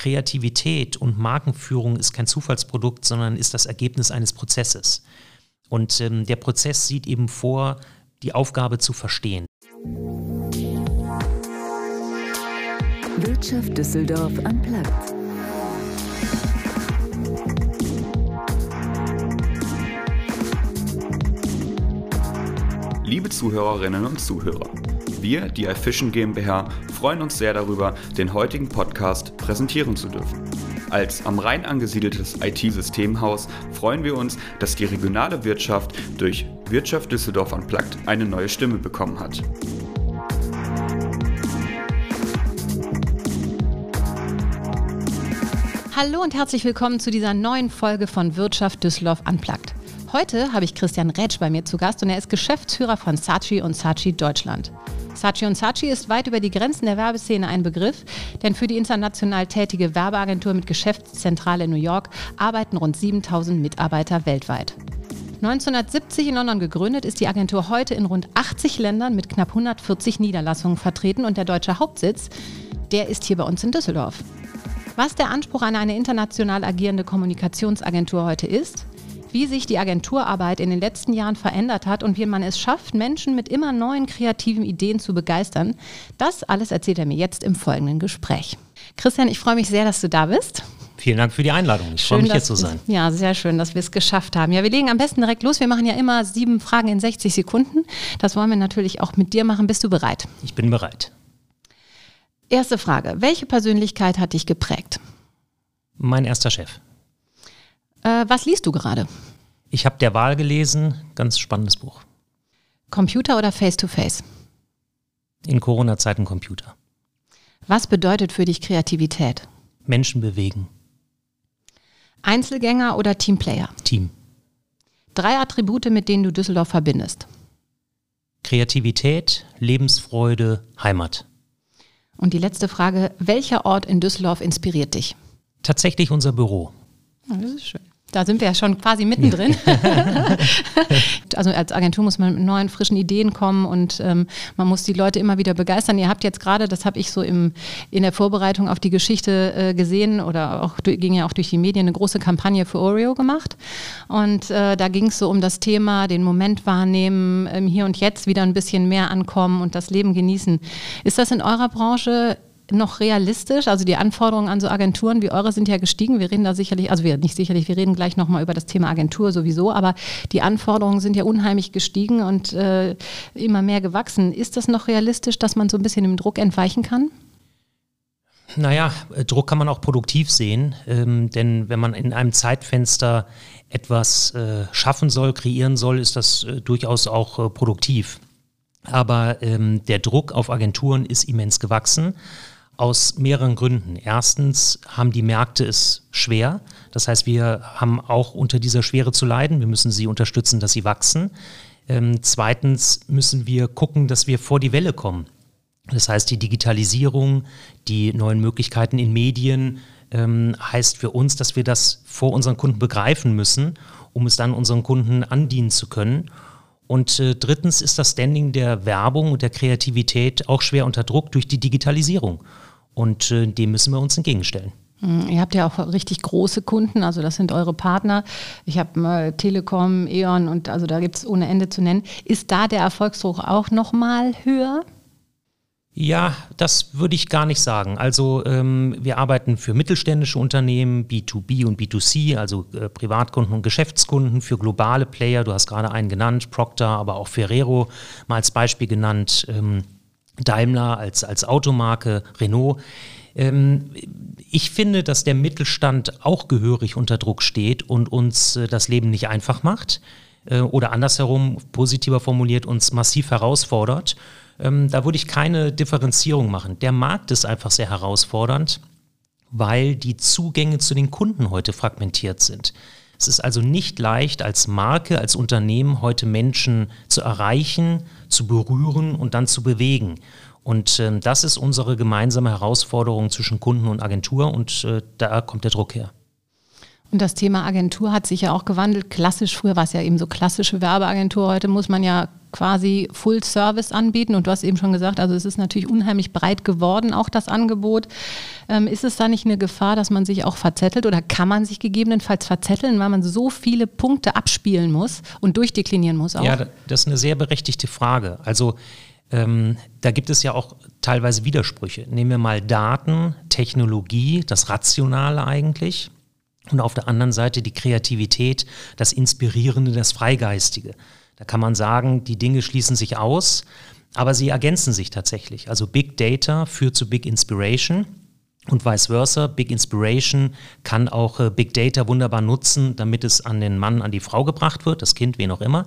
Kreativität und Markenführung ist kein Zufallsprodukt, sondern ist das Ergebnis eines Prozesses. Und ähm, der Prozess sieht eben vor, die Aufgabe zu verstehen. Wirtschaft Düsseldorf am Platz. Liebe Zuhörerinnen und Zuhörer, wir, die iFishing GmbH, freuen uns sehr darüber, den heutigen Podcast präsentieren zu dürfen. Als am Rhein angesiedeltes IT-Systemhaus freuen wir uns, dass die regionale Wirtschaft durch Wirtschaft Düsseldorf Unplugged eine neue Stimme bekommen hat. Hallo und herzlich willkommen zu dieser neuen Folge von Wirtschaft Düsseldorf Unplugged. Heute habe ich Christian Rätsch bei mir zu Gast und er ist Geschäftsführer von Saatchi und Saatchi Deutschland. Saatchi und Saatchi ist weit über die Grenzen der Werbeszene ein Begriff, denn für die international tätige Werbeagentur mit Geschäftszentrale in New York arbeiten rund 7000 Mitarbeiter weltweit. 1970 in London gegründet, ist die Agentur heute in rund 80 Ländern mit knapp 140 Niederlassungen vertreten und der deutsche Hauptsitz, der ist hier bei uns in Düsseldorf. Was der Anspruch an eine international agierende Kommunikationsagentur heute ist, wie sich die Agenturarbeit in den letzten Jahren verändert hat und wie man es schafft, Menschen mit immer neuen kreativen Ideen zu begeistern. Das alles erzählt er mir jetzt im folgenden Gespräch. Christian, ich freue mich sehr, dass du da bist. Vielen Dank für die Einladung. Ich freue mich, hier zu sein. Ja, sehr schön, dass wir es geschafft haben. Ja, wir legen am besten direkt los. Wir machen ja immer sieben Fragen in 60 Sekunden. Das wollen wir natürlich auch mit dir machen. Bist du bereit? Ich bin bereit. Erste Frage. Welche Persönlichkeit hat dich geprägt? Mein erster Chef. Äh, was liest du gerade? Ich habe der Wahl gelesen, ganz spannendes Buch. Computer oder Face-to-Face? In Corona-Zeiten Computer. Was bedeutet für dich Kreativität? Menschen bewegen. Einzelgänger oder Teamplayer? Team. Drei Attribute, mit denen du Düsseldorf verbindest. Kreativität, Lebensfreude, Heimat. Und die letzte Frage, welcher Ort in Düsseldorf inspiriert dich? Tatsächlich unser Büro. das ist schön. Da sind wir ja schon quasi mittendrin. also als Agentur muss man mit neuen, frischen Ideen kommen und ähm, man muss die Leute immer wieder begeistern. Ihr habt jetzt gerade, das habe ich so im, in der Vorbereitung auf die Geschichte äh, gesehen oder auch ging ja auch durch die Medien eine große Kampagne für Oreo gemacht. Und äh, da ging es so um das Thema, den Moment wahrnehmen, im Hier und Jetzt wieder ein bisschen mehr ankommen und das Leben genießen. Ist das in eurer Branche noch realistisch? Also die Anforderungen an so Agenturen wie eure sind ja gestiegen. Wir reden da sicherlich, also wir nicht sicherlich, wir reden gleich nochmal über das Thema Agentur sowieso, aber die Anforderungen sind ja unheimlich gestiegen und äh, immer mehr gewachsen. Ist das noch realistisch, dass man so ein bisschen dem Druck entweichen kann? Naja, äh, Druck kann man auch produktiv sehen, ähm, denn wenn man in einem Zeitfenster etwas äh, schaffen soll, kreieren soll, ist das äh, durchaus auch äh, produktiv. Aber ähm, der Druck auf Agenturen ist immens gewachsen aus mehreren Gründen. Erstens haben die Märkte es schwer. Das heißt, wir haben auch unter dieser Schwere zu leiden. Wir müssen sie unterstützen, dass sie wachsen. Ähm, zweitens müssen wir gucken, dass wir vor die Welle kommen. Das heißt, die Digitalisierung, die neuen Möglichkeiten in Medien ähm, heißt für uns, dass wir das vor unseren Kunden begreifen müssen, um es dann unseren Kunden andienen zu können. Und äh, drittens ist das Standing der Werbung und der Kreativität auch schwer unter Druck durch die Digitalisierung. Und äh, dem müssen wir uns entgegenstellen. Hm, ihr habt ja auch richtig große Kunden, also das sind eure Partner. Ich habe äh, Telekom, E.ON und also da gibt es ohne Ende zu nennen. Ist da der Erfolgsdruck auch nochmal höher? Ja, das würde ich gar nicht sagen. Also ähm, wir arbeiten für mittelständische Unternehmen, B2B und B2C, also äh, Privatkunden und Geschäftskunden, für globale Player. Du hast gerade einen genannt, Procter, aber auch Ferrero mal als Beispiel genannt. Ähm, Daimler als, als Automarke, Renault. Ähm, ich finde, dass der Mittelstand auch gehörig unter Druck steht und uns äh, das Leben nicht einfach macht äh, oder andersherum, positiver formuliert, uns massiv herausfordert. Ähm, da würde ich keine Differenzierung machen. Der Markt ist einfach sehr herausfordernd, weil die Zugänge zu den Kunden heute fragmentiert sind. Es ist also nicht leicht, als Marke, als Unternehmen heute Menschen zu erreichen, zu berühren und dann zu bewegen. Und äh, das ist unsere gemeinsame Herausforderung zwischen Kunden und Agentur und äh, da kommt der Druck her. Und das Thema Agentur hat sich ja auch gewandelt. Klassisch, früher war es ja eben so klassische Werbeagentur. Heute muss man ja quasi Full Service anbieten. Und du hast eben schon gesagt, also es ist natürlich unheimlich breit geworden, auch das Angebot. Ähm, ist es da nicht eine Gefahr, dass man sich auch verzettelt oder kann man sich gegebenenfalls verzetteln, weil man so viele Punkte abspielen muss und durchdeklinieren muss auch? Ja, das ist eine sehr berechtigte Frage. Also ähm, da gibt es ja auch teilweise Widersprüche. Nehmen wir mal Daten, Technologie, das Rationale eigentlich. Und auf der anderen Seite die Kreativität, das Inspirierende, das Freigeistige. Da kann man sagen, die Dinge schließen sich aus, aber sie ergänzen sich tatsächlich. Also Big Data führt zu Big Inspiration und vice versa. Big Inspiration kann auch äh, Big Data wunderbar nutzen, damit es an den Mann, an die Frau gebracht wird, das Kind, wen auch immer.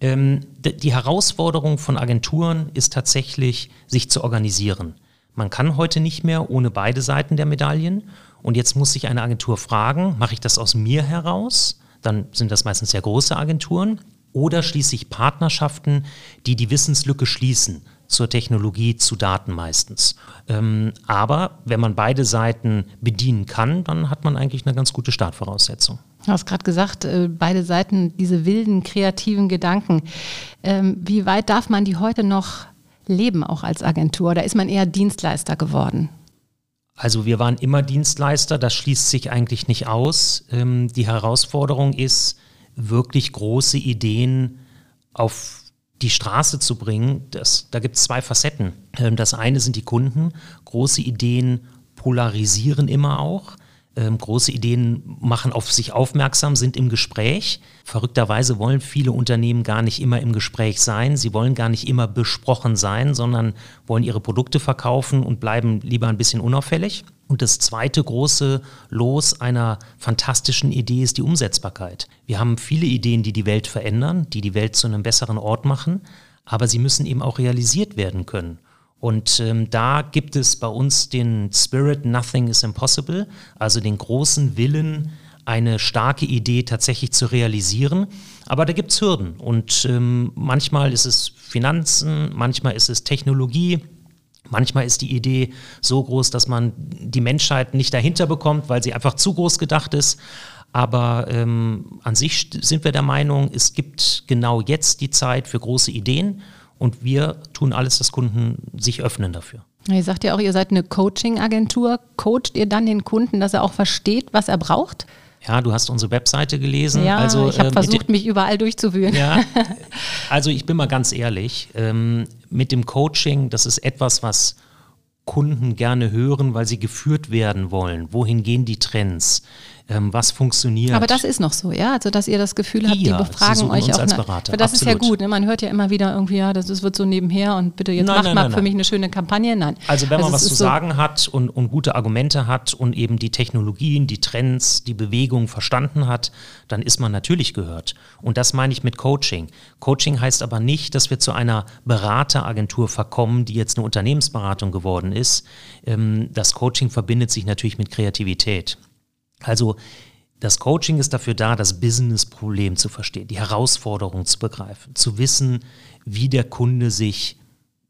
Ähm, die Herausforderung von Agenturen ist tatsächlich, sich zu organisieren. Man kann heute nicht mehr ohne beide Seiten der Medaillen. Und jetzt muss sich eine Agentur fragen, mache ich das aus mir heraus? Dann sind das meistens sehr große Agenturen. Oder schließe ich Partnerschaften, die die Wissenslücke schließen zur Technologie, zu Daten meistens. Ähm, aber wenn man beide Seiten bedienen kann, dann hat man eigentlich eine ganz gute Startvoraussetzung. Du hast gerade gesagt, äh, beide Seiten, diese wilden, kreativen Gedanken. Ähm, wie weit darf man die heute noch leben, auch als Agentur? Da ist man eher Dienstleister geworden? Also wir waren immer Dienstleister, das schließt sich eigentlich nicht aus. Ähm, die Herausforderung ist, wirklich große Ideen auf die Straße zu bringen. Das, da gibt es zwei Facetten. Das eine sind die Kunden. Große Ideen polarisieren immer auch. Ähm, große Ideen machen auf sich aufmerksam, sind im Gespräch. Verrückterweise wollen viele Unternehmen gar nicht immer im Gespräch sein. Sie wollen gar nicht immer besprochen sein, sondern wollen ihre Produkte verkaufen und bleiben lieber ein bisschen unauffällig. Und das zweite große Los einer fantastischen Idee ist die Umsetzbarkeit. Wir haben viele Ideen, die die Welt verändern, die die Welt zu einem besseren Ort machen, aber sie müssen eben auch realisiert werden können. Und ähm, da gibt es bei uns den Spirit Nothing is Impossible, also den großen Willen, eine starke Idee tatsächlich zu realisieren. Aber da gibt es Hürden. Und ähm, manchmal ist es Finanzen, manchmal ist es Technologie. Manchmal ist die Idee so groß, dass man die Menschheit nicht dahinter bekommt, weil sie einfach zu groß gedacht ist. Aber ähm, an sich sind wir der Meinung, es gibt genau jetzt die Zeit für große Ideen und wir tun alles, dass Kunden sich öffnen dafür. Ihr sagt ja auch, ihr seid eine Coaching-Agentur. Coacht ihr dann den Kunden, dass er auch versteht, was er braucht? Ja, du hast unsere Webseite gelesen. Ja, also, ich habe äh, versucht, mich überall durchzuwühlen. Ja, also ich bin mal ganz ehrlich, ähm, mit dem Coaching, das ist etwas, was Kunden gerne hören, weil sie geführt werden wollen. Wohin gehen die Trends? Ähm, was funktioniert. Aber das ist noch so, ja? Also, dass ihr das Gefühl habt, ja, die befragen euch auch. Als Berater. Aber das Absolut. ist ja gut. Ne? Man hört ja immer wieder irgendwie, ja, das, das wird so nebenher und bitte jetzt nein, macht nein, mal nein, für mich eine schöne Kampagne. Nein. Also, wenn man also was zu so sagen hat und, und gute Argumente hat und eben die Technologien, die Trends, die Bewegung verstanden hat, dann ist man natürlich gehört. Und das meine ich mit Coaching. Coaching heißt aber nicht, dass wir zu einer Berateragentur verkommen, die jetzt eine Unternehmensberatung geworden ist. Ähm, das Coaching verbindet sich natürlich mit Kreativität. Also das Coaching ist dafür da, das Business-Problem zu verstehen, die Herausforderung zu begreifen, zu wissen, wie der Kunde sich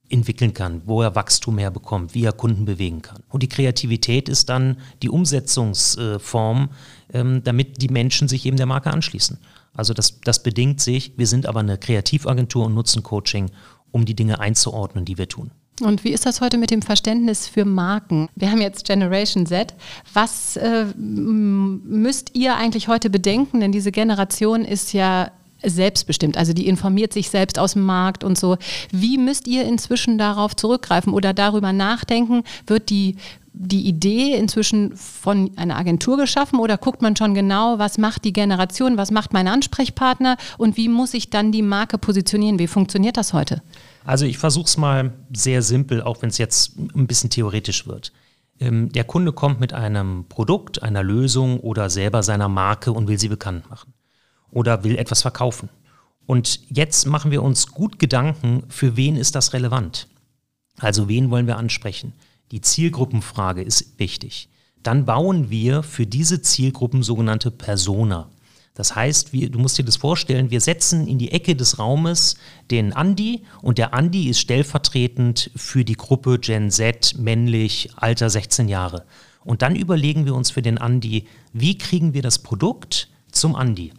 entwickeln kann, wo er Wachstum herbekommt, wie er Kunden bewegen kann. Und die Kreativität ist dann die Umsetzungsform, ähm, damit die Menschen sich eben der Marke anschließen. Also das, das bedingt sich. Wir sind aber eine Kreativagentur und nutzen Coaching, um die Dinge einzuordnen, die wir tun. Und wie ist das heute mit dem Verständnis für Marken? Wir haben jetzt Generation Z. Was äh, müsst ihr eigentlich heute bedenken? Denn diese Generation ist ja selbstbestimmt, also die informiert sich selbst aus dem Markt und so. Wie müsst ihr inzwischen darauf zurückgreifen oder darüber nachdenken? Wird die die Idee inzwischen von einer Agentur geschaffen oder guckt man schon genau, was macht die Generation, was macht mein Ansprechpartner und wie muss ich dann die Marke positionieren? Wie funktioniert das heute? Also ich versuche es mal sehr simpel, auch wenn es jetzt ein bisschen theoretisch wird. Ähm, der Kunde kommt mit einem Produkt, einer Lösung oder selber seiner Marke und will sie bekannt machen oder will etwas verkaufen. Und jetzt machen wir uns gut Gedanken, für wen ist das relevant? Also wen wollen wir ansprechen? Die Zielgruppenfrage ist wichtig. Dann bauen wir für diese Zielgruppen sogenannte Persona. Das heißt, wir, du musst dir das vorstellen, wir setzen in die Ecke des Raumes den Andi und der Andi ist stellvertretend für die Gruppe Gen Z, männlich, Alter 16 Jahre. Und dann überlegen wir uns für den Andi, wie kriegen wir das Produkt zum Andi?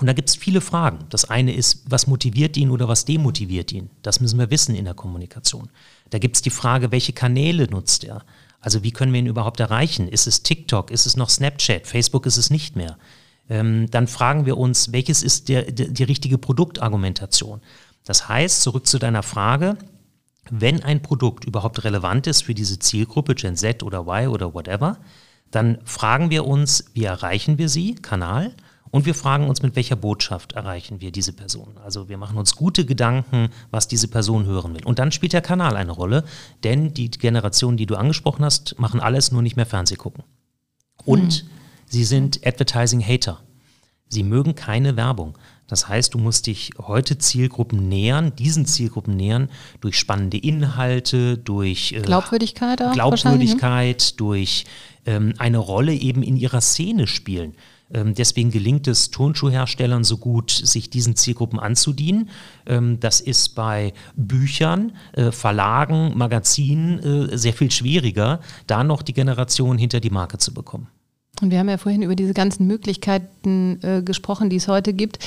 Und da gibt es viele Fragen. Das eine ist, was motiviert ihn oder was demotiviert ihn? Das müssen wir wissen in der Kommunikation. Da gibt es die Frage, welche Kanäle nutzt er? Also wie können wir ihn überhaupt erreichen? Ist es TikTok? Ist es noch Snapchat? Facebook ist es nicht mehr. Ähm, dann fragen wir uns, welches ist der, der, die richtige Produktargumentation? Das heißt, zurück zu deiner Frage, wenn ein Produkt überhaupt relevant ist für diese Zielgruppe, Gen Z oder Y oder whatever, dann fragen wir uns, wie erreichen wir sie, Kanal, und wir fragen uns, mit welcher Botschaft erreichen wir diese Person. Also wir machen uns gute Gedanken, was diese Person hören will. Und dann spielt der Kanal eine Rolle, denn die Generation, die du angesprochen hast, machen alles nur nicht mehr Fernseh gucken. Und mhm. Sie sind Advertising-Hater. Sie mögen keine Werbung. Das heißt, du musst dich heute Zielgruppen nähern, diesen Zielgruppen nähern, durch spannende Inhalte, durch äh, Glaubwürdigkeit, auch Glaubwürdigkeit durch ähm, eine Rolle eben in ihrer Szene spielen. Ähm, deswegen gelingt es Turnschuhherstellern so gut, sich diesen Zielgruppen anzudienen. Ähm, das ist bei Büchern, äh, Verlagen, Magazinen äh, sehr viel schwieriger, da noch die Generation hinter die Marke zu bekommen. Und wir haben ja vorhin über diese ganzen Möglichkeiten äh, gesprochen, die es heute gibt.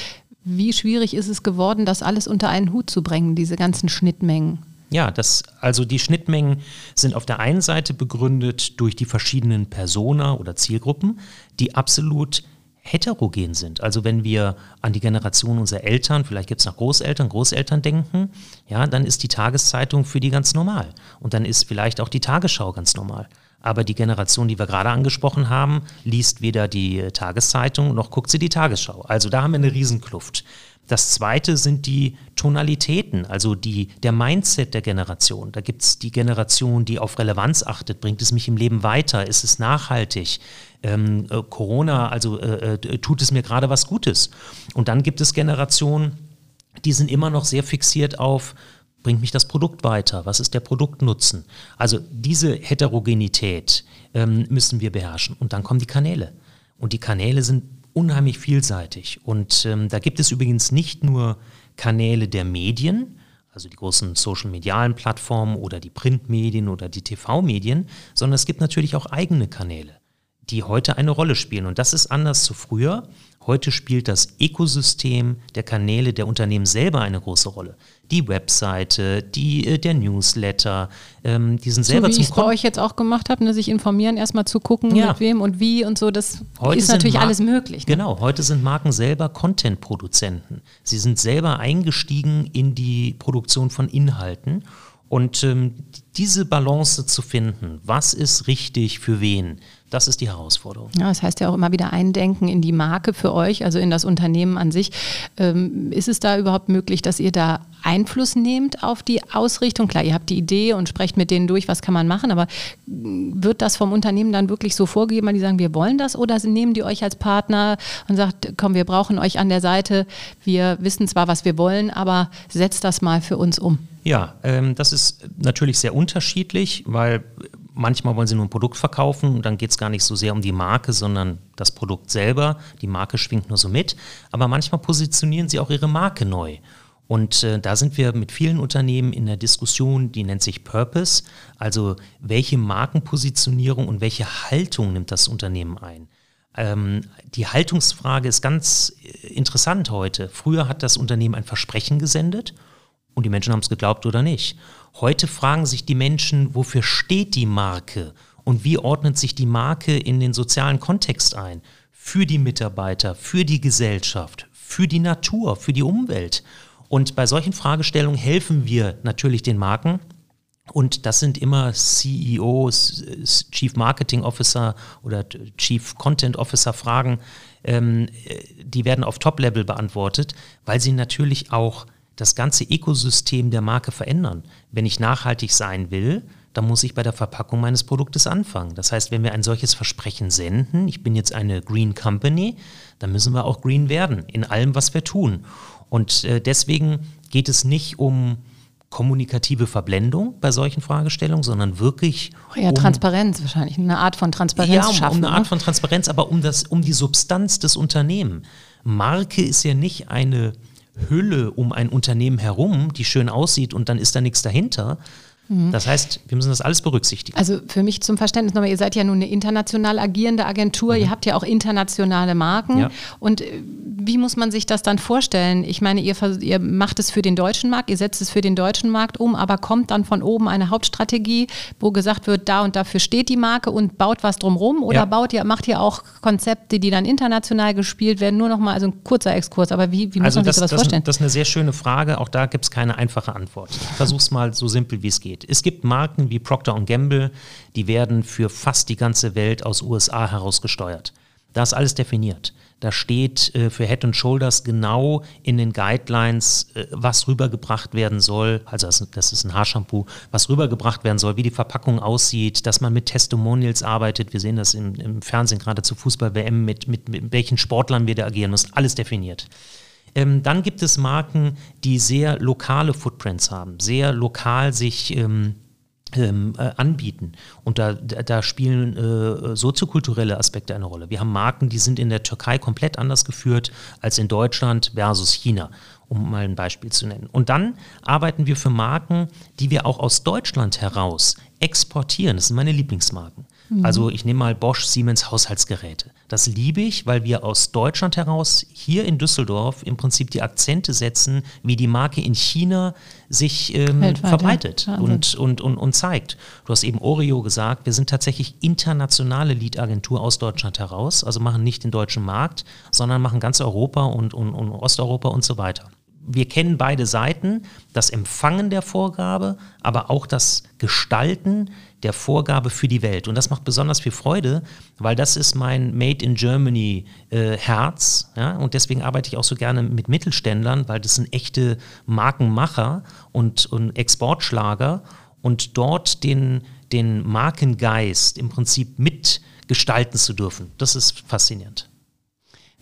Wie schwierig ist es geworden, das alles unter einen Hut zu bringen, diese ganzen Schnittmengen? Ja, das, also die Schnittmengen sind auf der einen Seite begründet durch die verschiedenen Persona oder Zielgruppen, die absolut heterogen sind. Also wenn wir an die Generation unserer Eltern, vielleicht gibt es noch Großeltern, Großeltern denken, ja, dann ist die Tageszeitung für die ganz normal. Und dann ist vielleicht auch die Tagesschau ganz normal. Aber die Generation, die wir gerade angesprochen haben, liest weder die Tageszeitung noch guckt sie die Tagesschau. Also da haben wir eine Riesenkluft. Das zweite sind die Tonalitäten, also die, der Mindset der Generation. Da gibt es die Generation, die auf Relevanz achtet. Bringt es mich im Leben weiter? Ist es nachhaltig? Ähm, äh, Corona, also äh, äh tut es mir gerade was Gutes? Und dann gibt es Generationen, die sind immer noch sehr fixiert auf bringt mich das Produkt weiter? Was ist der Produktnutzen? Also diese Heterogenität ähm, müssen wir beherrschen. Und dann kommen die Kanäle. Und die Kanäle sind unheimlich vielseitig. Und ähm, da gibt es übrigens nicht nur Kanäle der Medien, also die großen social-medialen Plattformen oder die Printmedien oder die TV-Medien, sondern es gibt natürlich auch eigene Kanäle, die heute eine Rolle spielen. Und das ist anders zu früher. Heute spielt das Ökosystem der Kanäle der Unternehmen selber eine große Rolle. Die Webseite, die, äh, der Newsletter, ähm, die sind selber so wie ich es bei euch jetzt auch gemacht habe, ne, sich informieren, erstmal zu gucken, ja. mit wem und wie und so, das heute ist natürlich alles möglich. Ne? Genau, heute sind Marken selber Content-Produzenten. Sie sind selber eingestiegen in die Produktion von Inhalten und ähm, diese Balance zu finden, was ist richtig für wen, das ist die Herausforderung. Ja, das heißt ja auch immer wieder Eindenken in die Marke für euch, also in das Unternehmen an sich. Ähm, ist es da überhaupt möglich, dass ihr da Einfluss nehmt auf die Ausrichtung? Klar, ihr habt die Idee und sprecht mit denen durch, was kann man machen, aber wird das vom Unternehmen dann wirklich so vorgegeben, weil die sagen, wir wollen das oder nehmen die euch als Partner und sagt, komm, wir brauchen euch an der Seite, wir wissen zwar, was wir wollen, aber setzt das mal für uns um? Ja, ähm, das ist natürlich sehr unterschiedlich, weil manchmal wollen sie nur ein Produkt verkaufen und dann geht es gar nicht so sehr um die Marke, sondern das Produkt selber. Die Marke schwingt nur so mit. Aber manchmal positionieren sie auch ihre Marke neu. Und äh, da sind wir mit vielen Unternehmen in der Diskussion, die nennt sich Purpose, also welche Markenpositionierung und welche Haltung nimmt das Unternehmen ein. Ähm, die Haltungsfrage ist ganz äh, interessant heute. Früher hat das Unternehmen ein Versprechen gesendet und die Menschen haben es geglaubt oder nicht. Heute fragen sich die Menschen, wofür steht die Marke und wie ordnet sich die Marke in den sozialen Kontext ein? Für die Mitarbeiter, für die Gesellschaft, für die Natur, für die Umwelt. Und bei solchen Fragestellungen helfen wir natürlich den Marken. Und das sind immer CEOs, Chief Marketing Officer oder Chief Content Officer Fragen, ähm, die werden auf Top-Level beantwortet, weil sie natürlich auch das ganze Ökosystem der Marke verändern. Wenn ich nachhaltig sein will, dann muss ich bei der Verpackung meines Produktes anfangen. Das heißt, wenn wir ein solches Versprechen senden, ich bin jetzt eine Green Company, dann müssen wir auch green werden in allem, was wir tun. Und äh, deswegen geht es nicht um kommunikative Verblendung bei solchen Fragestellungen, sondern wirklich eher um, Transparenz wahrscheinlich, eine Art von Transparenz ja, um, schaffen. um eine Art von Transparenz, aber um das, um die Substanz des Unternehmens. Marke ist ja nicht eine Hülle um ein Unternehmen herum, die schön aussieht und dann ist da nichts dahinter. Mhm. Das heißt, wir müssen das alles berücksichtigen. Also für mich zum Verständnis nochmal, ihr seid ja nun eine international agierende Agentur, mhm. ihr habt ja auch internationale Marken. Ja. Und äh, wie muss man sich das dann vorstellen? Ich meine, ihr, ihr macht es für den deutschen Markt, ihr setzt es für den deutschen Markt um, aber kommt dann von oben eine Hauptstrategie, wo gesagt wird, da und dafür steht die Marke und baut was drumrum? Oder ja. baut ihr, macht ihr auch Konzepte, die dann international gespielt werden? Nur nochmal, also ein kurzer Exkurs, aber wie, wie muss also man das, sich sowas das, vorstellen? Das ist eine sehr schöne Frage, auch da gibt es keine einfache Antwort. Ich versuche es mal so simpel, wie es geht. Es gibt Marken wie Procter Gamble, die werden für fast die ganze Welt aus USA heraus gesteuert. Da ist alles definiert. Da steht äh, für Head and Shoulders genau in den Guidelines, äh, was rübergebracht werden soll. Also das, das ist ein Haarshampoo, was rübergebracht werden soll, wie die Verpackung aussieht, dass man mit Testimonials arbeitet. Wir sehen das im, im Fernsehen gerade zu Fußball-WM, mit, mit, mit welchen Sportlern wir da agieren müssen. Alles definiert. Ähm, dann gibt es Marken, die sehr lokale Footprints haben, sehr lokal sich ähm, ähm, äh, anbieten. Und da, da spielen äh, soziokulturelle Aspekte eine Rolle. Wir haben Marken, die sind in der Türkei komplett anders geführt als in Deutschland versus China, um mal ein Beispiel zu nennen. Und dann arbeiten wir für Marken, die wir auch aus Deutschland heraus exportieren. Das sind meine Lieblingsmarken. Mhm. Also ich nehme mal Bosch, Siemens Haushaltsgeräte. Das liebe ich, weil wir aus Deutschland heraus hier in Düsseldorf im Prinzip die Akzente setzen, wie die Marke in China sich ähm, verbreitet ja. und, und, und, und zeigt. Du hast eben Oreo gesagt, wir sind tatsächlich internationale Lead-Agentur aus Deutschland heraus, also machen nicht den deutschen Markt, sondern machen ganz Europa und, und, und Osteuropa und so weiter wir kennen beide Seiten, das Empfangen der Vorgabe, aber auch das Gestalten der Vorgabe für die Welt. Und das macht besonders viel Freude, weil das ist mein Made in Germany äh, Herz. Ja? Und deswegen arbeite ich auch so gerne mit Mittelständlern, weil das sind echte Markenmacher und, und Exportschlager. Und dort den, den Markengeist im Prinzip mitgestalten zu dürfen, das ist faszinierend.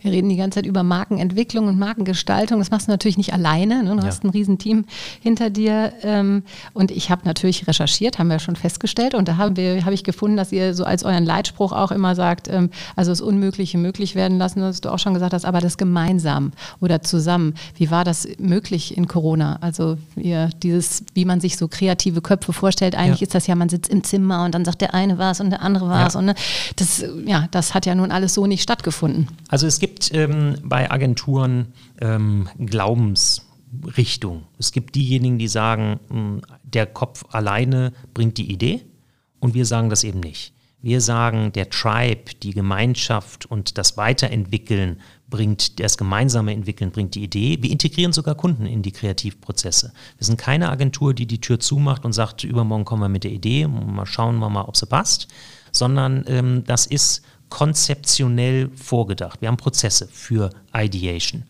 Wir reden die ganze Zeit über Markenentwicklung und Markengestaltung. Das machst du natürlich nicht alleine. Ne? Du ja. hast ein Riesenteam hinter dir. Ähm, und ich habe natürlich recherchiert, haben wir schon festgestellt. Und da habe hab ich gefunden, dass ihr so als euren Leitspruch auch immer sagt, ähm, also das Unmögliche möglich werden lassen, was du auch schon gesagt hast, aber das gemeinsam oder zusammen. Wie war das möglich in Corona? Also ihr, dieses, wie man sich so kreative Köpfe vorstellt, eigentlich ja. ist das ja, man sitzt im Zimmer und dann sagt der eine was und der andere was. Ja. Und ne, das, ja, das hat ja nun alles so nicht stattgefunden. Also es gibt gibt ähm, bei Agenturen ähm, Glaubensrichtung. Es gibt diejenigen, die sagen, mh, hm, der Kopf alleine bringt die Idee und wir sagen das eben nicht. Wir sagen, der Tribe, die Gemeinschaft und das Weiterentwickeln bringt, das gemeinsame Entwickeln bringt die Idee. Wir integrieren sogar Kunden in die Kreativprozesse. Wir sind keine Agentur, die die Tür zumacht und sagt, übermorgen kommen wir mit der Idee, mal schauen wir mal, ob sie passt, sondern ähm, das ist konzeptionell vorgedacht. Wir haben Prozesse für Ideation.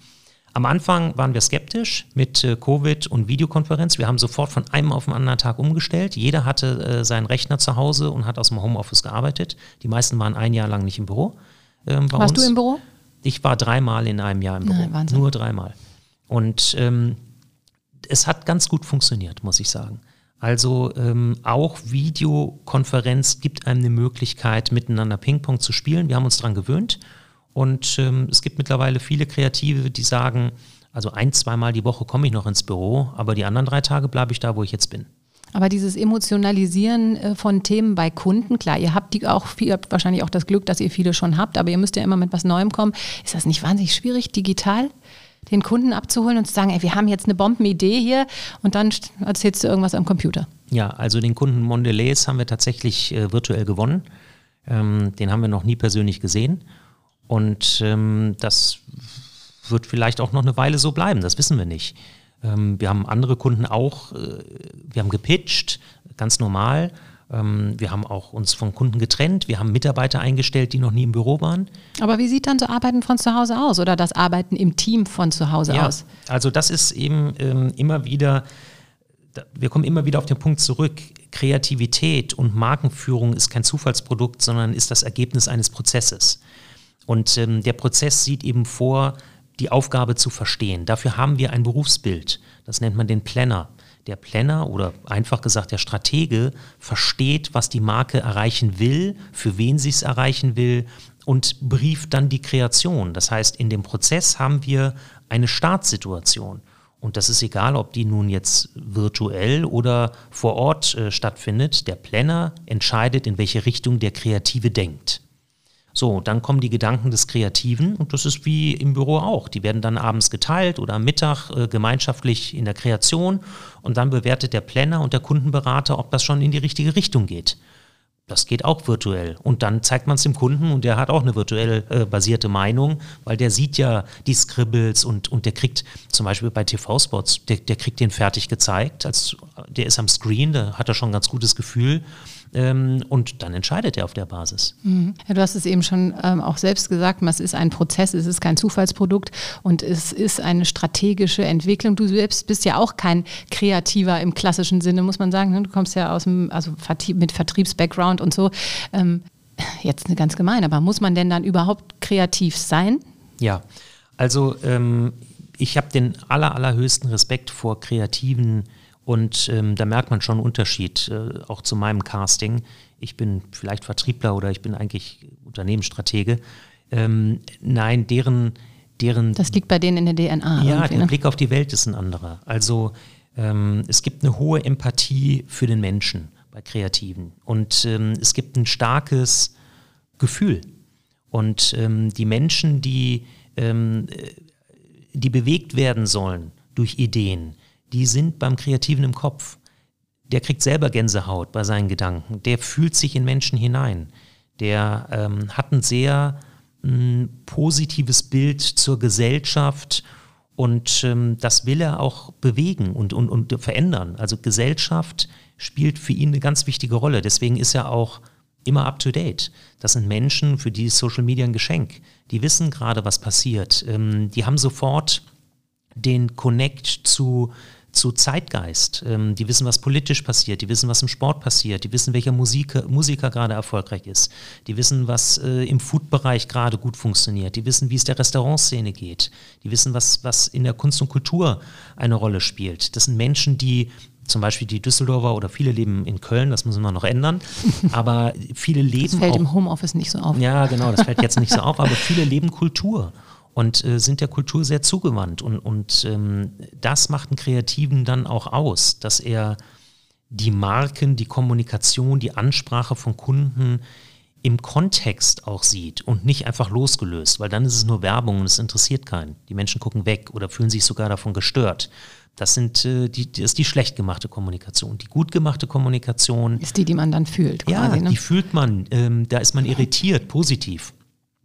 Am Anfang waren wir skeptisch mit äh, Covid und Videokonferenz. Wir haben sofort von einem auf den anderen Tag umgestellt. Jeder hatte äh, seinen Rechner zu Hause und hat aus dem Homeoffice gearbeitet. Die meisten waren ein Jahr lang nicht im Büro. Ähm, Warst uns. du im Büro? Ich war dreimal in einem Jahr im Büro. Nein, Nur dreimal. Und ähm, es hat ganz gut funktioniert, muss ich sagen. Also ähm, auch Videokonferenz gibt einem eine Möglichkeit, miteinander Ping-Pong zu spielen. Wir haben uns daran gewöhnt. Und ähm, es gibt mittlerweile viele Kreative, die sagen, also ein, zweimal die Woche komme ich noch ins Büro, aber die anderen drei Tage bleibe ich da, wo ich jetzt bin. Aber dieses Emotionalisieren äh, von Themen bei Kunden, klar, ihr habt die auch, ihr habt wahrscheinlich auch das Glück, dass ihr viele schon habt, aber ihr müsst ja immer mit was Neuem kommen. Ist das nicht wahnsinnig schwierig, digital? Den Kunden abzuholen und zu sagen, ey, wir haben jetzt eine Bombenidee hier und dann erzählst du irgendwas am Computer. Ja, also den Kunden Mondelez haben wir tatsächlich äh, virtuell gewonnen. Ähm, den haben wir noch nie persönlich gesehen. Und ähm, das wird vielleicht auch noch eine Weile so bleiben, das wissen wir nicht. Ähm, wir haben andere Kunden auch, äh, wir haben gepitcht, ganz normal. Ähm, wir haben auch uns von Kunden getrennt. Wir haben Mitarbeiter eingestellt, die noch nie im Büro waren. Aber wie sieht dann so Arbeiten von zu Hause aus oder das Arbeiten im Team von zu Hause ja, aus? Also das ist eben ähm, immer wieder, wir kommen immer wieder auf den Punkt zurück. Kreativität und Markenführung ist kein Zufallsprodukt, sondern ist das Ergebnis eines Prozesses. Und ähm, der Prozess sieht eben vor, die Aufgabe zu verstehen. Dafür haben wir ein Berufsbild. Das nennt man den Planner der Planner oder einfach gesagt der Stratege versteht, was die Marke erreichen will, für wen sie es erreichen will und brieft dann die Kreation. Das heißt, in dem Prozess haben wir eine Startsituation. Und das ist egal, ob die nun jetzt virtuell oder vor Ort äh, stattfindet. Der Planner entscheidet, in welche Richtung der Kreative denkt. So, dann kommen die Gedanken des Kreativen und das ist wie im Büro auch. Die werden dann abends geteilt oder am Mittag äh, gemeinschaftlich in der Kreation und dann bewertet der Planner und der Kundenberater, ob das schon in die richtige Richtung geht. Das geht auch virtuell. Und dann zeigt man es dem Kunden und der hat auch eine virtuell äh, basierte Meinung, weil der sieht ja die Scribbles und, und der kriegt zum Beispiel bei TV-Spots, der, der kriegt den fertig gezeigt. Als, der ist am Screen, da hat er schon ein ganz gutes Gefühl. Ähm, und dann entscheidet er auf der Basis. Mhm. Ja, du hast es eben schon ähm, auch selbst gesagt, es ist ein Prozess, es ist kein Zufallsprodukt und es ist eine strategische Entwicklung. Du selbst bist ja auch kein Kreativer im klassischen Sinne, muss man sagen. Ne? Du kommst ja aus dem, also mit Vertriebsbackground und so. Ähm, jetzt ganz gemein, aber muss man denn dann überhaupt kreativ sein? Ja, also ähm, ich habe den aller, allerhöchsten Respekt vor kreativen und ähm, da merkt man schon einen Unterschied, äh, auch zu meinem Casting. Ich bin vielleicht Vertriebler oder ich bin eigentlich Unternehmensstratege. Ähm, nein, deren, deren. Das liegt bei denen in der DNA. Ja, der ne? Blick auf die Welt ist ein anderer. Also ähm, es gibt eine hohe Empathie für den Menschen bei Kreativen und ähm, es gibt ein starkes Gefühl. Und ähm, die Menschen, die, ähm, die bewegt werden sollen durch Ideen, die sind beim Kreativen im Kopf. Der kriegt selber Gänsehaut bei seinen Gedanken. Der fühlt sich in Menschen hinein. Der ähm, hat ein sehr ähm, positives Bild zur Gesellschaft und ähm, das will er auch bewegen und, und, und verändern. Also Gesellschaft spielt für ihn eine ganz wichtige Rolle. Deswegen ist er auch immer up to date. Das sind Menschen, für die Social Media ein Geschenk. Die wissen gerade, was passiert. Ähm, die haben sofort den Connect zu zu Zeitgeist. Ähm, die wissen, was politisch passiert, die wissen, was im Sport passiert, die wissen, welcher Musiker, Musiker gerade erfolgreich ist, die wissen, was äh, im Food-Bereich gerade gut funktioniert, die wissen, wie es der Restaurantszene geht, die wissen, was, was in der Kunst und Kultur eine Rolle spielt. Das sind Menschen, die zum Beispiel die Düsseldorfer oder viele leben in Köln, das müssen wir noch ändern, aber viele leben Das fällt auch, im Homeoffice nicht so auf. Ja, genau, das fällt jetzt nicht so auf, aber viele leben Kultur und äh, sind der Kultur sehr zugewandt. Und, und ähm, das macht einen Kreativen dann auch aus, dass er die Marken, die Kommunikation, die Ansprache von Kunden im Kontext auch sieht und nicht einfach losgelöst, weil dann ist es nur Werbung und es interessiert keinen. Die Menschen gucken weg oder fühlen sich sogar davon gestört. Das, sind, äh, die, das ist die schlecht gemachte Kommunikation. Die gut gemachte Kommunikation ist die, die man dann fühlt. Ja, quasi, ne? die fühlt man. Ähm, da ist man irritiert, positiv.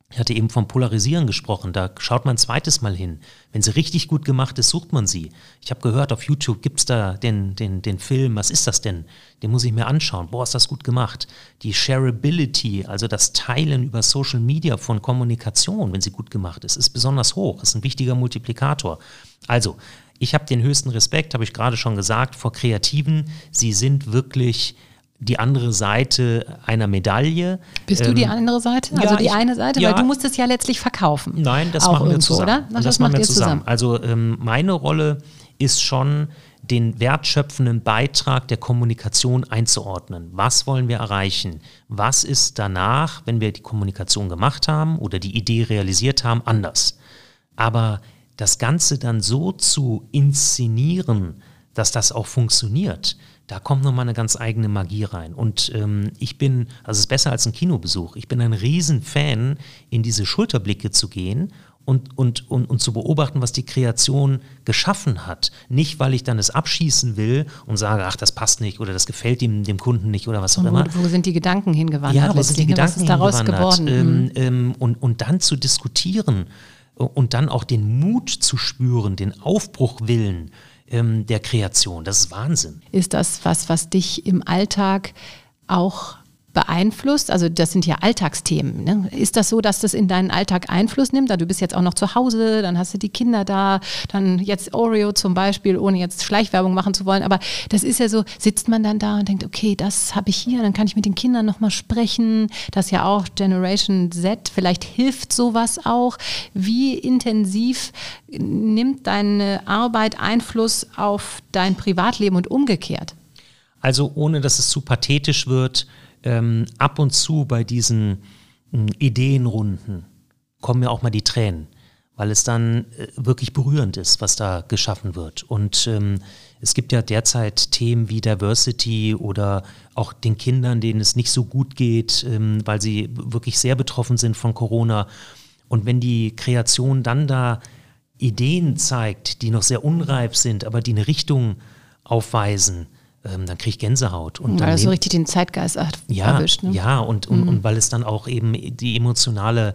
Ich hatte eben vom Polarisieren gesprochen, da schaut man ein zweites Mal hin. Wenn sie richtig gut gemacht ist, sucht man sie. Ich habe gehört, auf YouTube gibt es da den, den, den Film, was ist das denn? Den muss ich mir anschauen. Boah, ist das gut gemacht. Die Shareability, also das Teilen über Social Media von Kommunikation, wenn sie gut gemacht ist, ist besonders hoch, ist ein wichtiger Multiplikator. Also, ich habe den höchsten Respekt, habe ich gerade schon gesagt, vor Kreativen. Sie sind wirklich die andere Seite einer Medaille. Bist du die ähm, andere Seite? Also ja, die ich, eine Seite? Ja, Weil du musst es ja letztlich verkaufen. Nein, das machen wir zusammen. Oder? das, das machen wir zusammen. zusammen. Also ähm, meine Rolle ist schon, den wertschöpfenden Beitrag der Kommunikation einzuordnen. Was wollen wir erreichen? Was ist danach, wenn wir die Kommunikation gemacht haben oder die Idee realisiert haben, anders? Aber das Ganze dann so zu inszenieren, dass das auch funktioniert, da kommt nochmal eine ganz eigene Magie rein. Und ähm, ich bin, also es ist besser als ein Kinobesuch, ich bin ein Riesenfan, in diese Schulterblicke zu gehen und, und, und, und zu beobachten, was die Kreation geschaffen hat. Nicht, weil ich dann es abschießen will und sage, ach, das passt nicht oder das gefällt dem, dem Kunden nicht oder was auch immer. Wo, wo sind die Gedanken hingewandert? Ja, wo sind die ne? Gedanken was ist daraus geworden? Ähm, mhm. ähm, und, und dann zu diskutieren und dann auch den Mut zu spüren, den Aufbruchwillen, ähm, der Kreation. Das ist Wahnsinn. Ist das was, was dich im Alltag auch beeinflusst? Also das sind ja Alltagsthemen. Ne? Ist das so, dass das in deinen Alltag Einfluss nimmt? Du bist jetzt auch noch zu Hause, dann hast du die Kinder da, dann jetzt Oreo zum Beispiel, ohne jetzt Schleichwerbung machen zu wollen. Aber das ist ja so, sitzt man dann da und denkt, okay, das habe ich hier, dann kann ich mit den Kindern nochmal sprechen. Das ist ja auch Generation Z, vielleicht hilft sowas auch. Wie intensiv nimmt deine Arbeit Einfluss auf dein Privatleben und umgekehrt? Also ohne dass es zu pathetisch wird, ähm, ab und zu bei diesen äh, Ideenrunden kommen mir auch mal die Tränen, weil es dann äh, wirklich berührend ist, was da geschaffen wird. Und ähm, es gibt ja derzeit Themen wie Diversity oder auch den Kindern, denen es nicht so gut geht, ähm, weil sie wirklich sehr betroffen sind von Corona. Und wenn die Kreation dann da Ideen zeigt, die noch sehr unreif sind, aber die eine Richtung aufweisen, ähm, dann kriege ich Gänsehaut. Und weil das so richtig den Zeitgeist ja, erwischt. Ne? Ja, und, und, mhm. und weil es dann auch eben die emotionale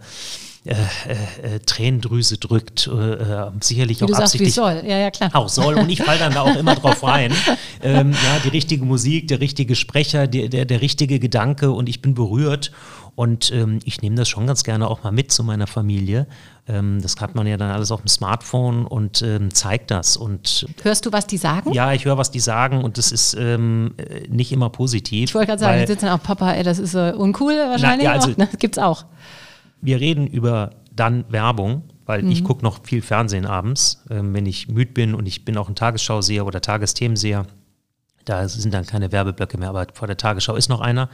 äh, äh, Tränendrüse drückt, äh, äh sicherlich wie auch du absichtlich. Sagst, wie soll, ja, ja, klar. Auch soll und ich falle dann da auch immer drauf rein. Ähm, ja, die richtige Musik, der richtige Sprecher, der, der, der richtige Gedanke und ich bin berührt. Und ähm, ich nehme das schon ganz gerne auch mal mit zu meiner Familie. Ähm, das hat man ja dann alles auf dem Smartphone und ähm, zeigt das. Und Hörst du, was die sagen? Ja, ich höre, was die sagen und das ist ähm, nicht immer positiv. Ich wollte gerade sagen, die sitzen auch, Papa, ey, das ist äh, uncool wahrscheinlich. Na, ja, also, auch, ne? Das gibt's auch. Wir reden über dann Werbung, weil mhm. ich gucke noch viel Fernsehen abends, ähm, wenn ich müde bin und ich bin auch ein Tagesschauseher oder Tagesthemenseher. Da sind dann keine Werbeblöcke mehr, aber vor der Tagesschau ist noch einer.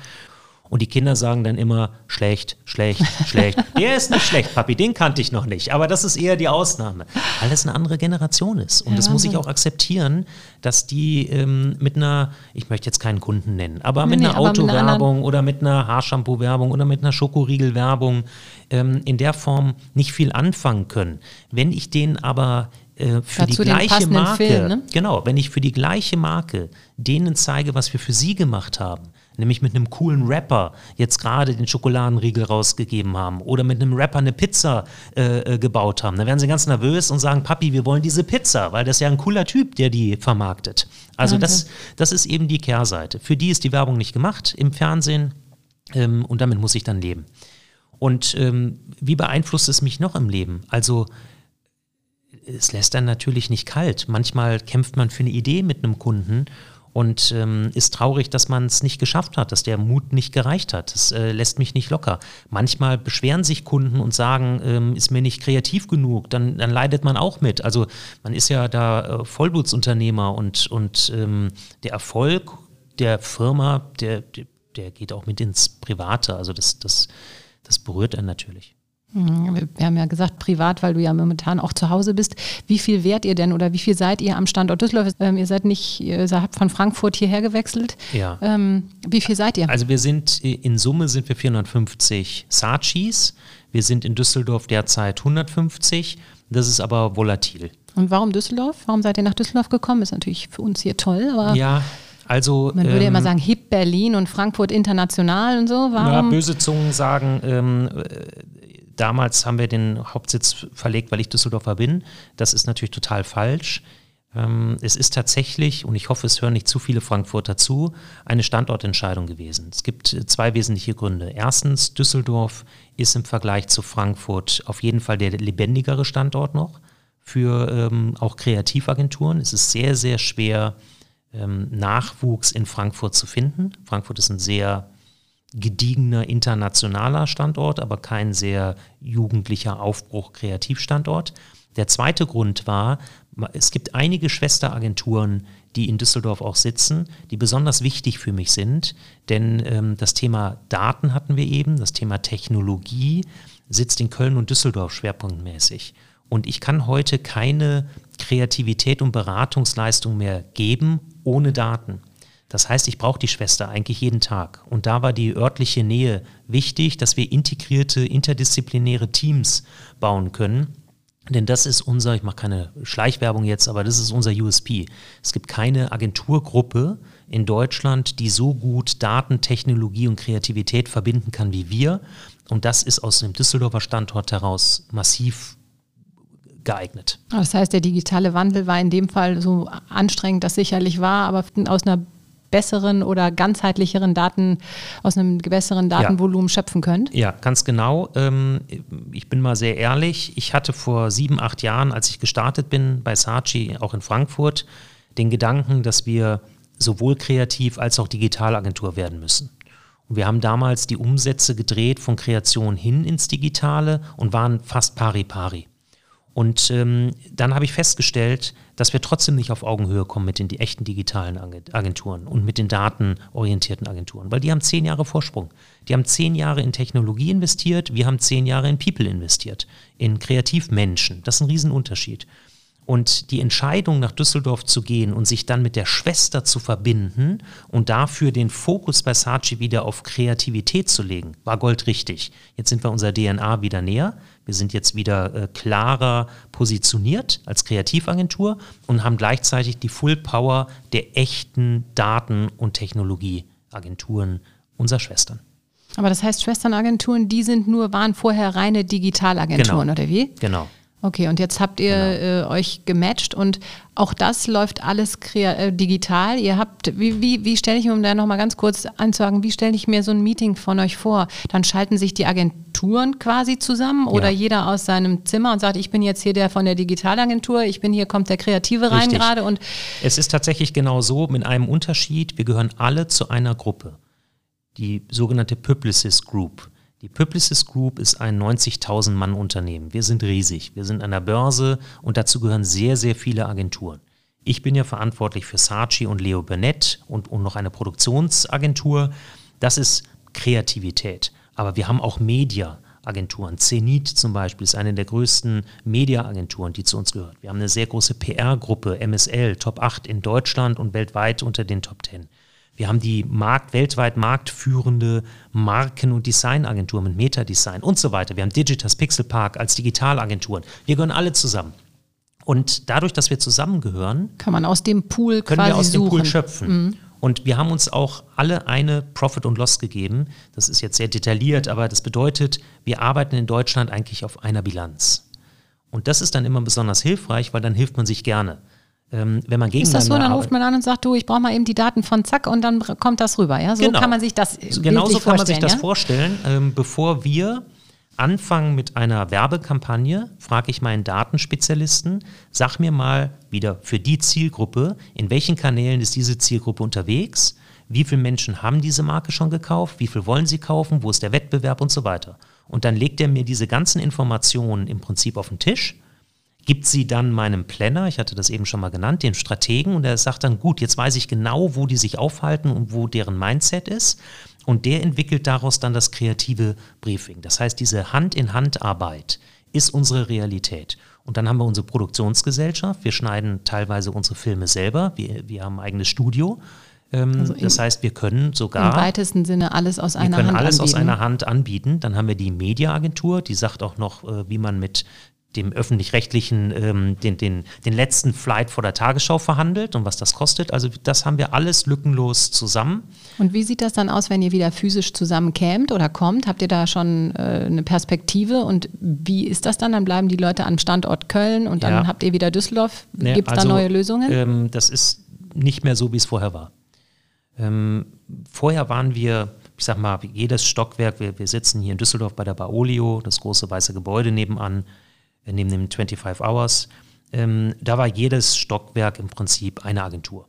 Und die Kinder sagen dann immer schlecht, schlecht, schlecht. Der ist nicht schlecht, Papi, den kannte ich noch nicht. Aber das ist eher die Ausnahme, weil das eine andere Generation ist. Und ja, das muss ich auch akzeptieren, dass die ähm, mit einer, ich möchte jetzt keinen Kunden nennen, aber nee, mit einer Autowerbung oder mit einer Haarshampoo-Werbung oder mit einer Schokoriegel-Werbung ähm, in der Form nicht viel anfangen können. Wenn ich denen aber äh, für Dazu die gleiche Marke, Film, ne? genau, wenn ich für die gleiche Marke denen zeige, was wir für sie gemacht haben, nämlich mit einem coolen Rapper jetzt gerade den Schokoladenriegel rausgegeben haben oder mit einem Rapper eine Pizza äh, äh, gebaut haben. Da werden sie ganz nervös und sagen, Papi, wir wollen diese Pizza, weil das ist ja ein cooler Typ, der die vermarktet. Also okay. das, das ist eben die Kehrseite. Für die ist die Werbung nicht gemacht im Fernsehen ähm, und damit muss ich dann leben. Und ähm, wie beeinflusst es mich noch im Leben? Also es lässt dann natürlich nicht kalt. Manchmal kämpft man für eine Idee mit einem Kunden und ähm, ist traurig, dass man es nicht geschafft hat, dass der Mut nicht gereicht hat. Das äh, lässt mich nicht locker. Manchmal beschweren sich Kunden und sagen, ähm, ist mir nicht kreativ genug, dann, dann leidet man auch mit. Also man ist ja da äh, Vollblutsunternehmer und, und ähm, der Erfolg der Firma, der, der, geht auch mit ins Private. Also das, das, das berührt einen natürlich. Mhm, wir haben ja gesagt, privat, weil du ja momentan auch zu Hause bist. Wie viel wärt ihr denn oder wie viel seid ihr am Standort Düsseldorf? Ähm, ihr seid nicht, ihr habt von Frankfurt hierher gewechselt. Ja. Ähm, wie viel seid ihr? Also wir sind, in Summe sind wir 450 Sachis. Wir sind in Düsseldorf derzeit 150. Das ist aber volatil. Und warum Düsseldorf? Warum seid ihr nach Düsseldorf gekommen? Ist natürlich für uns hier toll, aber. Ja, also, Man würde ähm, immer sagen, hip Berlin und Frankfurt international und so. Warum? Ja, böse Zungen sagen, ähm, damals haben wir den Hauptsitz verlegt, weil ich Düsseldorfer bin. Das ist natürlich total falsch. Ähm, es ist tatsächlich, und ich hoffe, es hören nicht zu viele Frankfurter zu, eine Standortentscheidung gewesen. Es gibt zwei wesentliche Gründe. Erstens, Düsseldorf ist im Vergleich zu Frankfurt auf jeden Fall der lebendigere Standort noch für ähm, auch Kreativagenturen. Es ist sehr, sehr schwer, ähm, Nachwuchs in Frankfurt zu finden. Frankfurt ist ein sehr gediegener internationaler Standort, aber kein sehr jugendlicher Aufbruch-Kreativstandort. Der zweite Grund war, es gibt einige Schwesteragenturen, die in Düsseldorf auch sitzen, die besonders wichtig für mich sind, denn ähm, das Thema Daten hatten wir eben, das Thema Technologie sitzt in Köln und Düsseldorf schwerpunktmäßig. Und ich kann heute keine Kreativität und Beratungsleistung mehr geben ohne Daten. Das heißt, ich brauche die Schwester eigentlich jeden Tag. Und da war die örtliche Nähe wichtig, dass wir integrierte, interdisziplinäre Teams bauen können. Denn das ist unser, ich mache keine Schleichwerbung jetzt, aber das ist unser USP. Es gibt keine Agenturgruppe in Deutschland, die so gut Daten, Technologie und Kreativität verbinden kann wie wir. Und das ist aus dem Düsseldorfer Standort heraus massiv geeignet. Das heißt, der digitale Wandel war in dem Fall so anstrengend, das sicherlich war, aber aus einer besseren oder ganzheitlicheren Daten, aus einem besseren Datenvolumen ja. schöpfen könnt? Ja, ganz genau. Ähm, ich bin mal sehr ehrlich. Ich hatte vor sieben, acht Jahren, als ich gestartet bin bei Saatchi, auch in Frankfurt, den Gedanken, dass wir sowohl kreativ als auch Digitalagentur werden müssen. Und wir haben damals die Umsätze gedreht von Kreation hin ins Digitale und waren fast pari pari. Und ähm, dann habe ich festgestellt, dass wir trotzdem nicht auf Augenhöhe kommen mit den die echten digitalen Agenturen und mit den datenorientierten Agenturen, weil die haben zehn Jahre Vorsprung. Die haben zehn Jahre in Technologie investiert, wir haben zehn Jahre in People investiert, in Kreativmenschen. Das ist ein Riesenunterschied. Und die Entscheidung, nach Düsseldorf zu gehen und sich dann mit der Schwester zu verbinden und dafür den Fokus bei Saatchi wieder auf Kreativität zu legen, war goldrichtig. Jetzt sind wir unserer DNA wieder näher. Wir sind jetzt wieder äh, klarer positioniert als Kreativagentur und haben gleichzeitig die Full Power der echten Daten- und Technologieagenturen unserer Schwestern. Aber das heißt, Schwesternagenturen, die sind nur, waren vorher reine Digitalagenturen, Genau. oder wie? Genau. Okay, und jetzt habt ihr äh, euch gematcht und auch das läuft alles äh, digital. Ihr habt, wie, wie, wie stelle ich mir, um da nochmal ganz kurz anzusagen, wie stelle ich mir so ein Meeting von euch vor? Dann schalten sich die Agenturen quasi zusammen oder Ja. jeder aus seinem Zimmer und sagt, ich bin jetzt hier der von der Digitalagentur, ich bin hier, kommt der Kreative rein Richtig. gerade und Es ist tatsächlich genau so, mit einem Unterschied, wir gehören alle zu einer Gruppe, die sogenannte Publicis Group. Die Publicis Group ist ein 90.000 Mann Unternehmen. Wir sind riesig. Wir sind an der Börse und dazu gehören sehr, sehr viele Agenturen. Ich bin ja verantwortlich für Saatchi und Leo Burnett und, und noch eine Produktionsagentur. Das ist Kreativität. Aber wir haben auch Media-Agenturen. Zenit zum Beispiel ist eine der größten Media-Agenturen, die zu uns gehört. Wir haben eine sehr große PR-Gruppe, MSL, Top 8 in Deutschland und weltweit unter den Top 10. Wir haben die Markt, weltweit marktführende Marken- und Designagentur mit Meta-Design und so weiter. Wir haben Digitas Pixel Park als Digitalagenturen. Wir gehören alle zusammen. Und dadurch, dass wir zusammengehören, kann man aus dem Pool können wir aus suchen. dem Pool schöpfen. Und wir haben uns auch alle eine Profit und Loss gegeben. Das ist jetzt sehr detailliert, aber das bedeutet, wir arbeiten in Deutschland eigentlich auf einer Bilanz. Und das ist dann immer besonders hilfreich, weil dann hilft man sich gerne. Ähm, wenn man Ist das so? gegeneinander Dann ruft man an und sagt, du, ich brauche mal eben die Daten von Zack und dann kommt das rüber. Ja? So Genau. kann man sich das So- Genau so kann man sich das ja? vorstellen. Ähm, bevor wir anfangen mit einer Werbekampagne, frage ich meinen Datenspezialisten, sag mir mal wieder für die Zielgruppe, in welchen Kanälen ist diese Zielgruppe unterwegs, wie viele Menschen haben diese Marke schon gekauft, wie viel wollen sie kaufen, wo ist der Wettbewerb und so weiter. Und dann legt er mir diese ganzen Informationen im Prinzip auf den Tisch gibt sie dann meinem Planner, ich hatte das eben schon mal genannt, den Strategen, und er sagt dann, gut, jetzt weiß ich genau, wo die sich aufhalten und wo deren Mindset ist. Und der entwickelt daraus dann das kreative Briefing. Das heißt, diese Hand-in-Hand-Arbeit ist unsere Realität. Und dann haben wir unsere Produktionsgesellschaft. Wir schneiden teilweise unsere Filme selber. Wir, wir haben ein eigenes Studio. Ähm, Also im- das heißt, wir können Im sogar weitesten Sinne alles aus wir einer können Hand alles aus anbieten. einer Hand anbieten. Dann haben wir die Mediaagentur, die sagt auch noch, äh, wie man mit dem öffentlich-rechtlichen, ähm, den, den, den letzten Flight vor der Tagesschau verhandelt und was das kostet. Also das haben wir alles lückenlos zusammen. Und wie sieht das dann aus, wenn ihr wieder physisch zusammenkämt oder kommt? Habt ihr da schon äh, eine Perspektive? Und wie ist das dann? Dann bleiben die Leute am Standort Köln und dann Ja. habt ihr wieder Düsseldorf. Ne, Gibt es also, da neue Lösungen? Ähm, das ist nicht mehr so, wie es vorher war. Ähm, vorher waren wir, ich sag mal, jedes Stockwerk, wir, wir sitzen hier in Düsseldorf bei der Baolio, das große weiße Gebäude nebenan, neben dem 25 Hours. Ähm, da war jedes Stockwerk im Prinzip eine Agentur.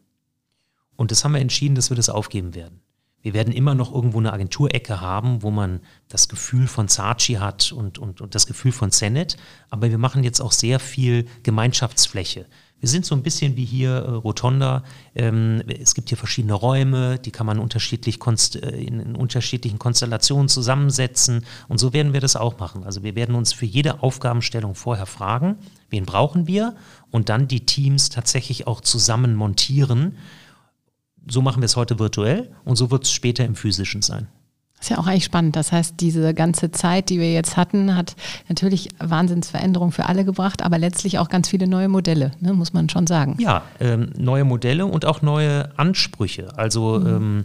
Und das haben wir entschieden, dass wir das aufgeben werden. Wir werden immer noch irgendwo eine Agenturecke haben, wo man das Gefühl von Saatchi hat und, und, und das Gefühl von Zenet. Aber wir machen jetzt auch sehr viel Gemeinschaftsfläche. Wir sind so ein bisschen wie hier äh, Rotonda. Ähm, es gibt hier verschiedene Räume, die kann man unterschiedlich äh, in, in unterschiedlichen Konstellationen zusammensetzen. Und so werden wir das auch machen. Also wir werden uns für jede Aufgabenstellung vorher fragen, wen brauchen wir? Und dann die Teams tatsächlich auch zusammen montieren. So machen wir es heute virtuell und so wird es später im physischen sein. Das ist ja auch eigentlich spannend. Das heißt, diese ganze Zeit, die wir jetzt hatten, hat natürlich Wahnsinnsveränderungen für alle gebracht, aber letztlich auch ganz viele neue Modelle, ne, muss man schon sagen. Ja, ähm, neue Modelle und auch neue Ansprüche. Also ähm,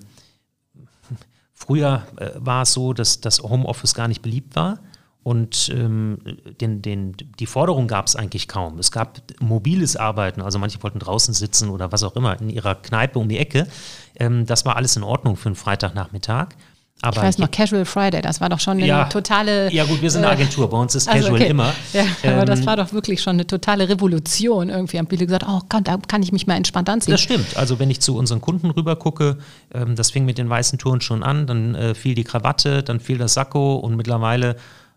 früher äh, war es so, dass das Homeoffice gar nicht beliebt war. Und ähm, den, den, die Forderung gab es eigentlich kaum. Es gab mobiles Arbeiten, also manche wollten draußen sitzen oder was auch immer, in ihrer Kneipe um die Ecke. Ähm, das war alles in Ordnung für einen Freitagnachmittag. Aber Ich weiß noch, Casual Friday, das war doch schon eine Ja. totale. Ja gut, wir sind eine äh, Agentur, bei uns ist also Casual okay. immer. Ja, aber das Ähm, war doch wirklich schon eine totale Revolution. Irgendwie haben viele gesagt, oh, kann, da kann ich mich mal entspannt anziehen. Das stimmt. Also wenn ich zu unseren Kunden rüber gucke, ähm, das fing mit den weißen Touren schon an, dann äh, fiel die Krawatte, dann fiel das Sakko und mittlerweile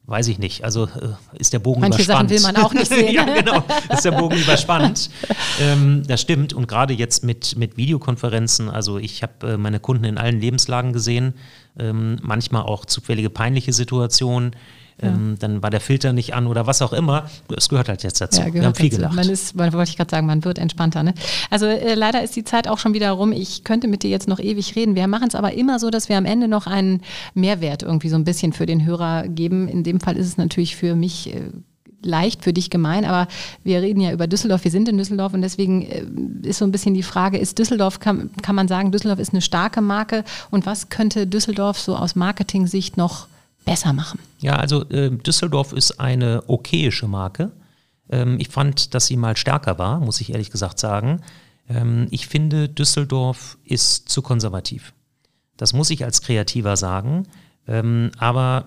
weiß ich nicht. Also äh, ist der Bogen Manche überspannt. Sachen will man auch nicht sehen. ja, genau. Ist der Bogen überspannt. Ähm, das stimmt. Und gerade jetzt mit, mit Videokonferenzen, also ich habe äh, meine Kunden in allen Lebenslagen gesehen, ähm, manchmal auch zufällige peinliche Situationen. Ähm, dann war der Filter nicht an oder was auch immer. Es gehört halt jetzt dazu. Ja, Wir haben viel dazu. gelacht. Man ist, wollte ich gerade sagen, man wird entspannter. Ne? Also äh, leider ist die Zeit auch schon wieder rum. Ich könnte mit dir jetzt noch ewig reden. Wir machen es aber immer so, dass wir am Ende noch einen Mehrwert irgendwie so ein bisschen für den Hörer geben. In dem Fall ist es natürlich für mich äh, leicht, für dich gemein, aber wir reden ja über Düsseldorf. Wir sind in Düsseldorf und deswegen äh, ist so ein bisschen die Frage, ist Düsseldorf, kann, kann man sagen, Düsseldorf ist eine starke Marke und was könnte Düsseldorf so aus Marketing-Sicht noch besser machen? Ja, also äh, Düsseldorf ist eine okayische Marke. Ähm, ich fand, dass sie mal stärker war, muss ich ehrlich gesagt sagen. Ähm, ich finde, Düsseldorf ist zu konservativ. Das muss ich als Kreativer sagen. Ähm, aber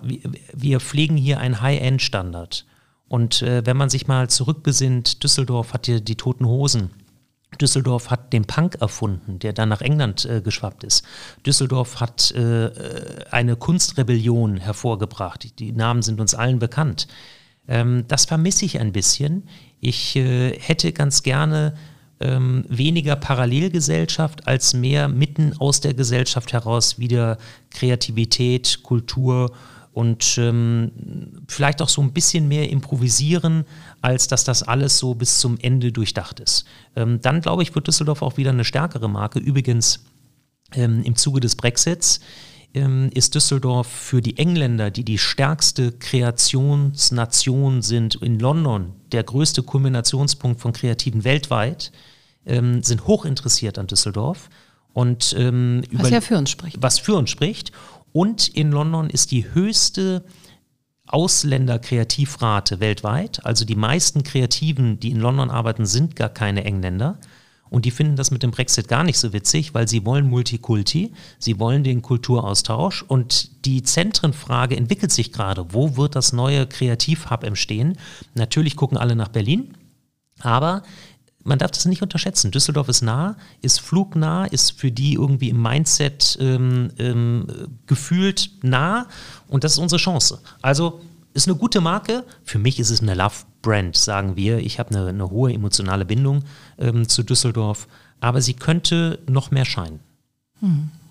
wir, pflegen hier einen High-End-Standard. Und äh, wenn man sich mal zurückbesinnt, Düsseldorf hat hier die Toten Hosen. Düsseldorf hat den Punk erfunden, der dann nach England äh, geschwappt ist. Düsseldorf hat äh, äh, eine Kunstrebellion hervorgebracht. Die, Namen sind uns allen bekannt. Ähm, das vermisse ich ein bisschen. Ich äh, hätte ganz gerne ähm, weniger Parallelgesellschaft als mehr mitten aus der Gesellschaft heraus wieder Kreativität, Kultur und ähm, vielleicht auch so ein bisschen mehr improvisieren, als dass das alles so bis zum Ende durchdacht ist. Ähm, dann glaube ich, wird Düsseldorf auch wieder eine stärkere Marke. Übrigens, ähm, im Zuge des Brexits ähm, ist Düsseldorf für die Engländer, die die stärkste Kreationsnation sind in London, der größte Kulminationspunkt von Kreativen weltweit, ähm, sind hochinteressiert an Düsseldorf. Und, ähm, Was ja für uns spricht. was für uns spricht. Und in London ist die höchste Ausländer-Kreativrate weltweit. Also die meisten Kreativen, die in London arbeiten, sind gar keine Engländer. Und die finden das mit dem Brexit gar nicht so witzig, weil sie wollen Multikulti, sie wollen den Kulturaustausch und die Zentrenfrage entwickelt sich gerade. Wo wird das neue Kreativhub entstehen? Natürlich gucken alle nach Berlin, aber man darf das nicht unterschätzen. Düsseldorf ist nah, ist flugnah, ist für die irgendwie im Mindset ähm, ähm, gefühlt nah und das ist unsere Chance. Also ist eine gute Marke. Für mich ist es eine Love-Brand, sagen wir. Ich habe eine, eine hohe emotionale Bindung ähm, zu Düsseldorf, aber sie könnte noch mehr scheinen.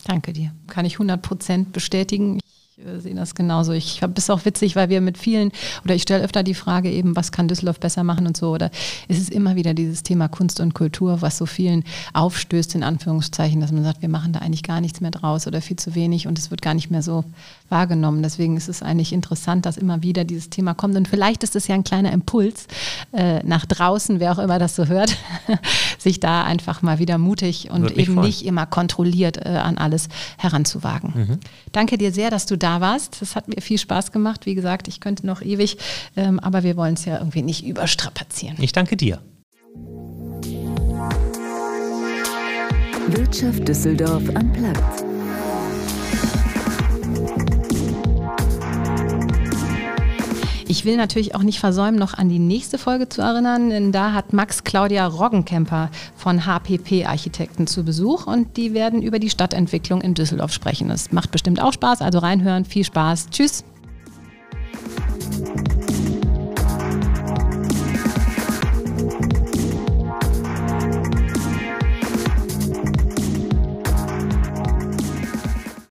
Danke dir. Kann ich 100% bestätigen. Ich äh, sehe das genauso. Ich habe es auch witzig, weil wir mit vielen, oder ich stelle öfter die Frage eben, was kann Düsseldorf besser machen und so. Oder es ist immer wieder dieses Thema Kunst und Kultur, was so vielen aufstößt, in Anführungszeichen, dass man sagt, wir machen da eigentlich gar nichts mehr draus oder viel zu wenig und es wird gar nicht mehr so wahrgenommen. Deswegen ist es eigentlich interessant, dass immer wieder dieses Thema kommt. Und vielleicht ist es ja ein kleiner Impuls äh, nach draußen, wer auch immer das so hört, sich da einfach mal wieder mutig und eben freuen. nicht immer kontrolliert äh, an alles heranzuwagen. Mhm. Danke dir sehr, dass du da warst. Das hat mir viel Spaß gemacht. Wie gesagt, ich könnte noch ewig, ähm, aber wir wollen es ja irgendwie nicht überstrapazieren. Ich danke dir. Wirtschaft Düsseldorf am Platz. Ich will natürlich auch nicht versäumen, noch an die nächste Folge zu erinnern, denn da hat Max Claudia Roggenkemper von HPP Architekten zu Besuch und die werden über die Stadtentwicklung in Düsseldorf sprechen. Es macht bestimmt auch Spaß, also reinhören. Viel Spaß. Tschüss.